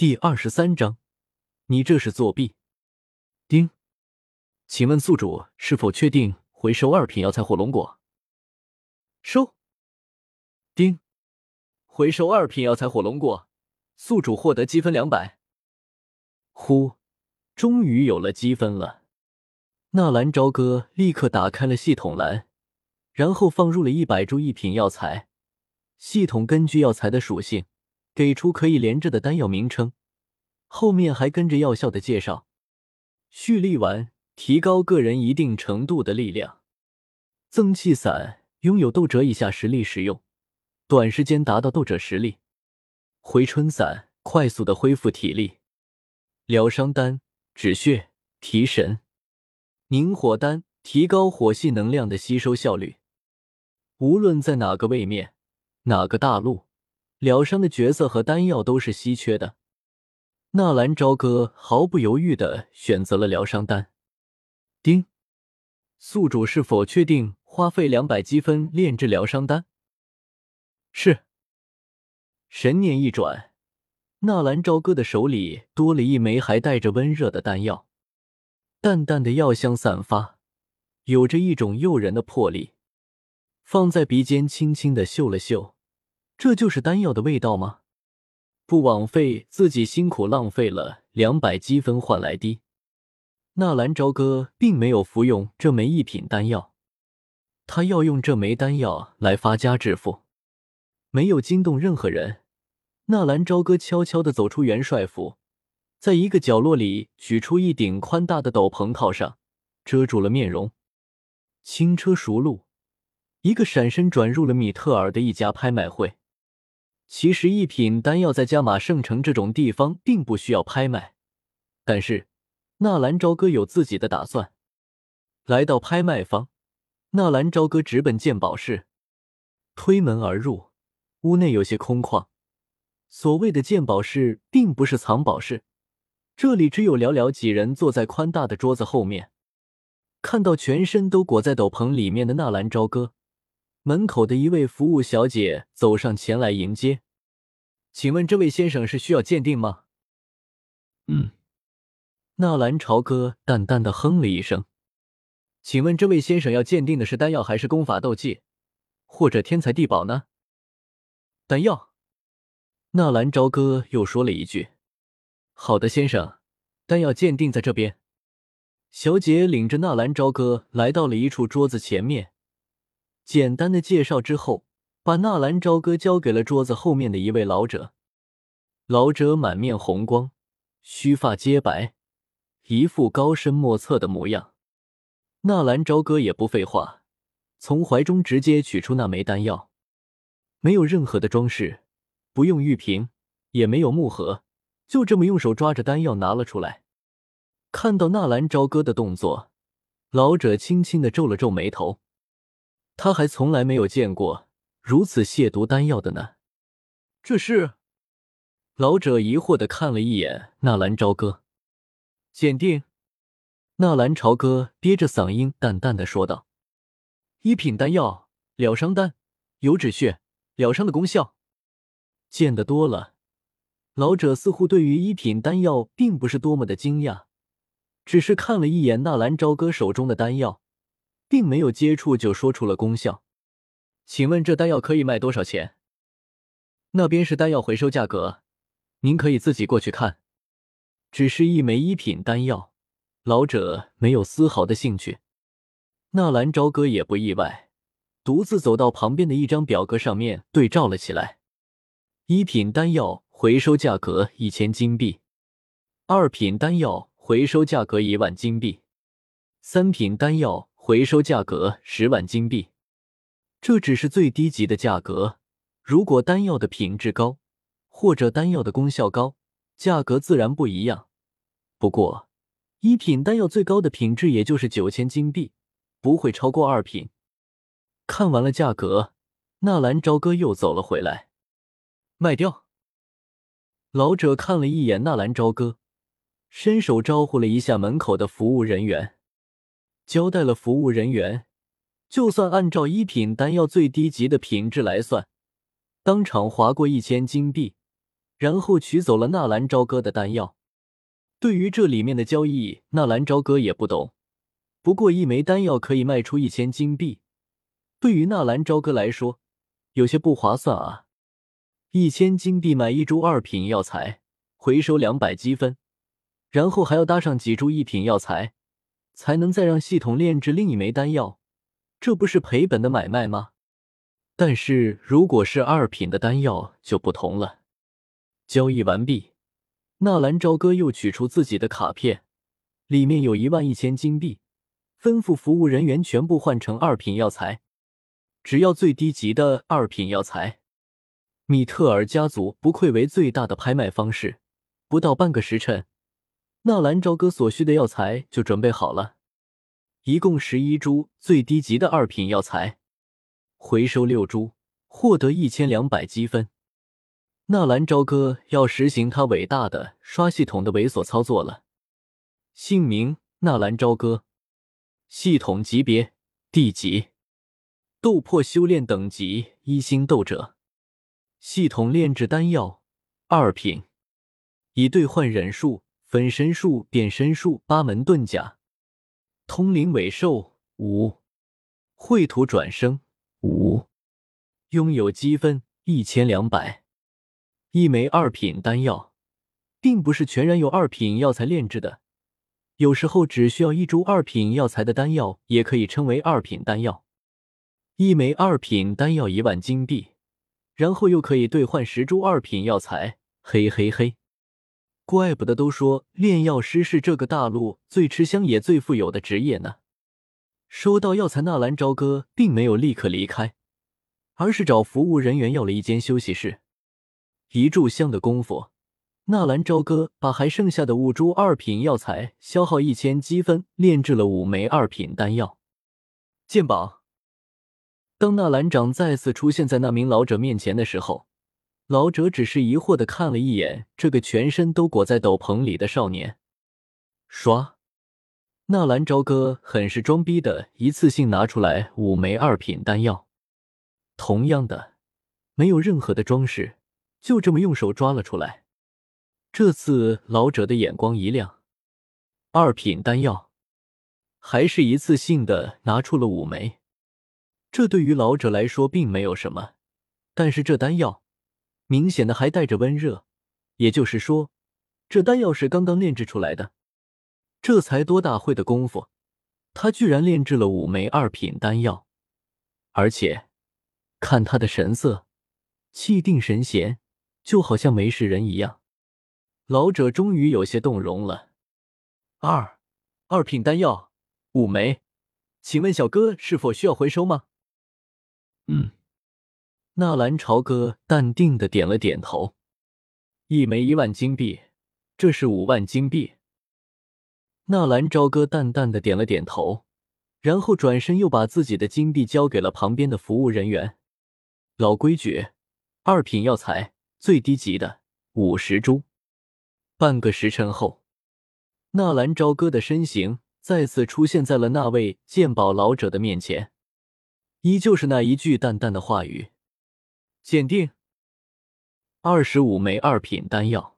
第二十三章，你这是作弊。丁，请问宿主是否确定回收二品药材火龙果？收。丁，回收二品药材火龙果，宿主获得积分两百。呼，终于有了积分了。纳兰朝歌立刻打开了系统栏，然后放入了一百株一品药材。系统根据药材的属性，给出可以连着的丹药名称，后面还跟着药效的介绍。蓄力丸提高个人一定程度的力量，增气散拥有斗者以下实力使用，短时间达到斗者实力。回春散快速的恢复体力。疗伤丹止血提神。凝火丹提高火系能量的吸收效率。无论在哪个位面、哪个大陆，疗伤的角色和丹药都是稀缺的。纳兰朝歌毫不犹豫的选择了疗伤丹。丁，宿主是否确定花费两百积分炼制疗伤丹？是。神念一转，纳兰朝歌的手里多了一枚还带着温热的丹药。淡淡的药香散发，有着一种诱人的魄力。放在鼻尖，轻轻的嗅了嗅，这就是丹药的味道吗？不枉费自己辛苦浪费了两百积分换来的。纳兰朝歌并没有服用这枚一品丹药，他要用这枚丹药来发家致富。没有惊动任何人，纳兰朝歌悄悄的走出元帅府。在一个角落里取出一顶宽大的斗篷套上，遮住了面容。轻车熟路，一个闪身转入了米特尔的一家拍卖会。其实一品丹药在加玛圣城这种地方并不需要拍卖，但是纳兰朝歌有自己的打算。来到拍卖方，纳兰朝歌直奔鉴宝室，推门而入，屋内有些空旷。所谓的鉴宝室，并不是藏宝室。这里只有寥寥几人坐在宽大的桌子后面，看到全身都裹在斗篷里面的纳兰朝歌，门口的一位服务小姐走上前来迎接。请问这位先生是需要鉴定吗？嗯，纳兰朝歌淡淡的哼了一声。请问这位先生要鉴定的是丹药还是功法斗技，或者天才地宝呢？丹药。纳兰朝歌又说了一句。好的，先生，丹药鉴定在这边。小姐领着纳兰朝歌来到了一处桌子前面，简单的介绍之后，把纳兰朝歌交给了桌子后面的一位老者。老者满面红光，须发皆白，一副高深莫测的模样。纳兰朝歌也不废话，从怀中直接取出那枚丹药，没有任何的装饰，不用玉瓶，也没有木盒。就这么用手抓着丹药拿了出来，看到纳兰朝歌的动作，老者轻轻的皱了皱眉头，他还从来没有见过如此亵渎丹药的呢。这是？老者疑惑的看了一眼纳兰朝歌，鉴定。纳兰朝歌憋着嗓音淡淡的说道：“一品丹药，疗伤丹，有止血、疗伤的功效。见得多了。”老者似乎对于一品丹药并不是多么的惊讶，只是看了一眼纳兰朝歌手中的丹药，并没有接触就说出了功效。请问这丹药可以卖多少钱？那边是丹药回收价格，您可以自己过去看。只是一枚一品丹药，老者没有丝毫的兴趣。纳兰朝歌也不意外，独自走到旁边的一张表格上面对照了起来。一品丹药。回收价格一千金币，二品丹药回收价格一万金币，三品丹药回收价格十万金币。这只是最低级的价格，如果丹药的品质高，或者丹药的功效高，价格自然不一样。不过，一品丹药最高的品质也就是九千金币，不会超过二品。看完了价格，纳兰朝歌又走了回来，卖掉。老者看了一眼纳兰朝歌，伸手招呼了一下门口的服务人员，交代了服务人员，就算按照一品丹药最低级的品质来算，当场划过一千金币，然后取走了纳兰朝歌的丹药。对于这里面的交易，纳兰朝歌也不懂。不过一枚丹药可以卖出一千金币，对于纳兰朝歌来说，有些不划算啊！一千金币买一株二品药材，回收两百积分，然后还要搭上几株一品药材，才能再让系统炼制另一枚丹药，这不是赔本的买卖吗？但是如果是二品的丹药就不同了。交易完毕，纳兰朝歌又取出自己的卡片，里面有一万一千金币。吩咐服务人员全部换成二品药材，只要最低级的二品药材。米特尔家族不愧为最大的拍卖方式，不到半个时辰，纳兰朝歌所需的药材就准备好了，一共十一株最低级的二品药材，回收六株，获得一千两百积分。纳兰朝歌要实行他伟大的刷系统的猥琐操作了。姓名：纳兰朝歌。系统级别地级，斗破修炼等级一星斗者。系统炼制丹药二品，以兑换忍术、分身术、变身术、八门遁甲。通灵尾兽五，绘图转生五，拥有积分一千两百。一枚二品丹药，并不是全然由二品药材炼制的。有时候只需要一株二品药材的丹药，也可以称为二品丹药。一枚二品丹药一万金币，然后又可以兑换十株二品药材。嘿嘿嘿，怪不得都说炼药师是这个大陆最吃香也最富有的职业呢。收到药材，纳兰朝歌并没有立刻离开，而是找服务人员要了一间休息室。一炷香的功夫。纳兰朝歌把还剩下的五株二品药材消耗一千积分炼制了五枚二品丹药。鉴宝。当纳兰长再次出现在那名老者面前的时候，老者只是疑惑的看了一眼这个全身都裹在斗篷里的少年。刷，纳兰朝歌很是装逼的一次性拿出来五枚二品丹药，同样的，没有任何的装饰，就这么用手抓了出来。这次老者的眼光一亮，二品丹药，还是一次性的拿出了五枚。这对于老者来说并没有什么，但是这丹药明显的还带着温热，也就是说，这丹药是刚刚炼制出来的。这才多大会的功夫，他居然炼制了五枚二品丹药，而且看他的神色，气定神闲，就好像没事人一样。老者终于有些动容了。二二品丹药五枚，请问小哥是否需要回收吗？嗯，纳兰朝歌淡定的点了点头。一枚一万金币，这是五万金币。纳兰朝歌淡淡的点了点头，然后转身又把自己的金币交给了旁边的服务人员。老规矩，二品药材最低级的五十株。半个时辰后，纳兰朝歌的身形再次出现在了那位鉴宝老者的面前，依旧是那一句淡淡的话语：“鉴定，二十五枚二品丹药。”